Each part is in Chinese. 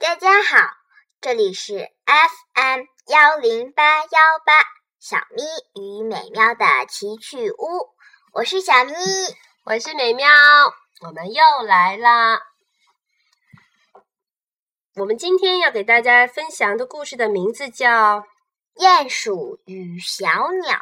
大家好，这里是 FM 幺零八幺八小咪与美妙的奇趣屋，我是小咪，我是美妙，我们又来啦。我们今天要给大家分享的故事的名字叫《鼹鼠与小鸟》。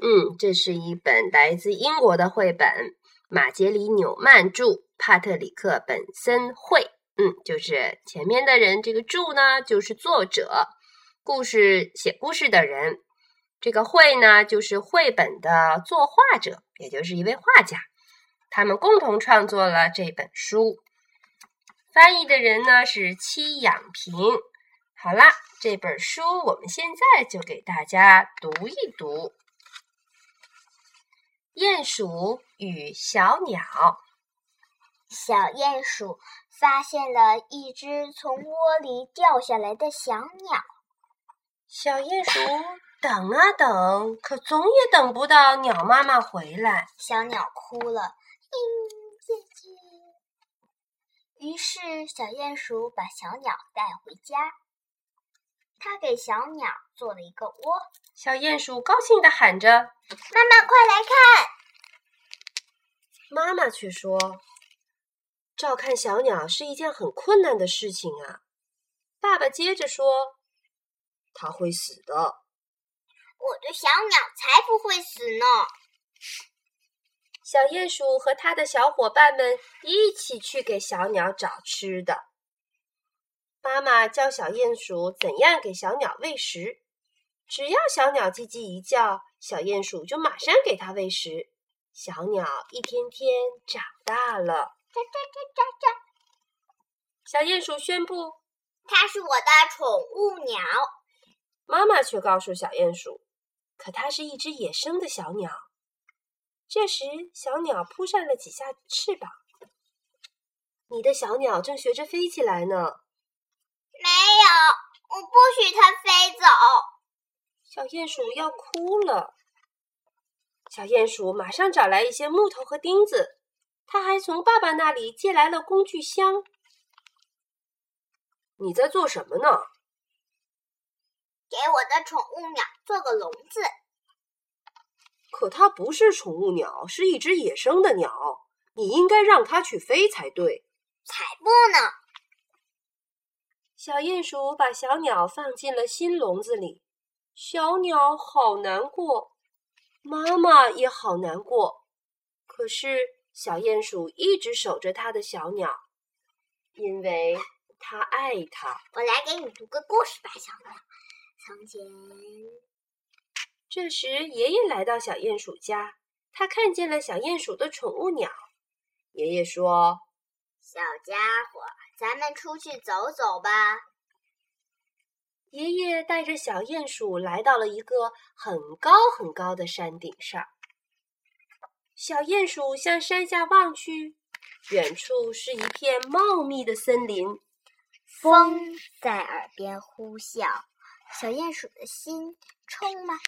嗯，这是一本来自英国的绘本，马杰里纽曼著，帕特里克本森绘。嗯，就是前面的人，这个著呢就是作者，故事写故事的人，这个绘呢就是绘本的作画者，也就是一位画家，他们共同创作了这本书。翻译的人呢是戚养平。好啦，这本书我们现在就给大家读一读。鼹鼠与小鸟。小鼹鼠发现了一只从窝里掉下来的小鸟。小鼹鼠等啊等，可总也等不到鸟妈妈回来。小鸟哭了，嘤，姐姐。于是小鼹鼠把小鸟带回家，它给小鸟做了一个窝。小鼹鼠高兴地喊着：“妈妈，快来看！”妈妈却说：“照看小鸟是一件很困难的事情啊。”爸爸接着说：“它会死的。”我的小鸟才不会死呢！小鼹鼠和他的小伙伴们一起去给小鸟找吃的。妈妈教小鼹鼠怎样给小鸟喂食，只要小鸟叽叽一叫，小鼹鼠就马上给它喂食。小鸟一天天长大了，喳喳喳喳喳。小鼹鼠宣布：“它是我的宠物鸟。”妈妈却告诉小鼹鼠：“可它是一只野生的小鸟。”这时，小鸟扑扇了几下翅膀。你的小鸟正学着飞起来呢。没有，我不许它飞走。小鼹鼠要哭了。小鼹鼠马上找来一些木头和钉子，他还从爸爸那里借来了工具箱。你在做什么呢？给我的宠物鸟做个笼子。可它不是宠物鸟，是一只野生的鸟。你应该让它去飞才对。才不呢！小鼹鼠把小鸟放进了新笼子里，小鸟好难过。妈妈也好难过，可是小鼹鼠一直守着它的小鸟，因为它爱它。我来给你读个故事吧，小鸟。从前，这时爷爷来到小鼹鼠家，他看见了小鼹鼠的宠物鸟。爷爷说：“小家伙，咱们出去走走吧。”爷爷带着小鼹鼠来到了一个很高很高的山顶上。小鼹鼠向山下望去，远处是一片茂密的森林，风在耳边呼啸。小鼹鼠的心充满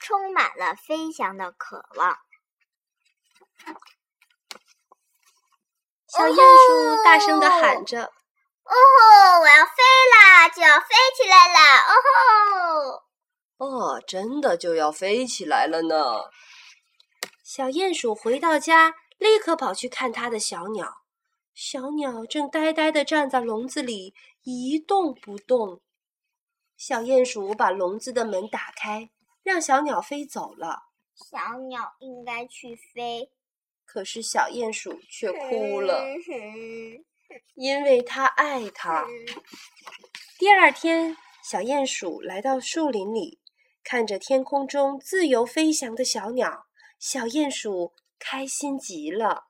充满了飞翔的渴望。小鼹鼠大声的喊着。哦吼！我要飞啦，就要飞起来啦！哦吼！哦，真的就要飞起来了呢。小鼹鼠回到家，立刻跑去看它的小鸟。小鸟正呆呆地站在笼子里，一动不动。小鼹鼠把笼子的门打开，让小鸟飞走了。小鸟应该去飞，可是小鼹鼠却哭了。因为它爱它。第二天，小鼹鼠来到树林里，看着天空中自由飞翔的小鸟，小鼹鼠开心极了。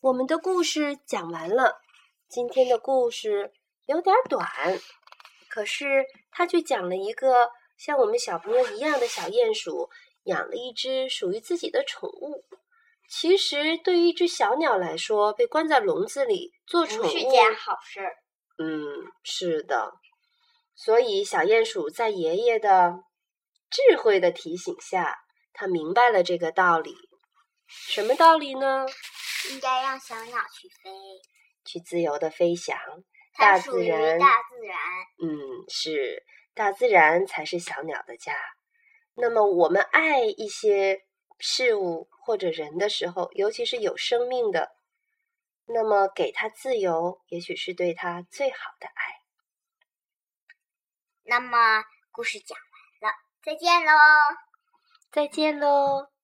我们的故事讲完了。今天的故事有点短，可是它却讲了一个像我们小朋友一样的小鼹鼠，养了一只属于自己的宠物。其实，对于一只小鸟来说，被关在笼子里做宠物是件好事。嗯，是的。所以，小鼹鼠在爷爷的智慧的提醒下，他明白了这个道理。什么道理呢？应该让小鸟去飞。去自由的飞翔。它大属于自然，大自然。嗯，是大自然才是小鸟的家。那么，我们爱一些事物或者人的时候，尤其是有生命的，那么给他自由，也许是对他最好的爱。那么故事讲再见喽。再见喽。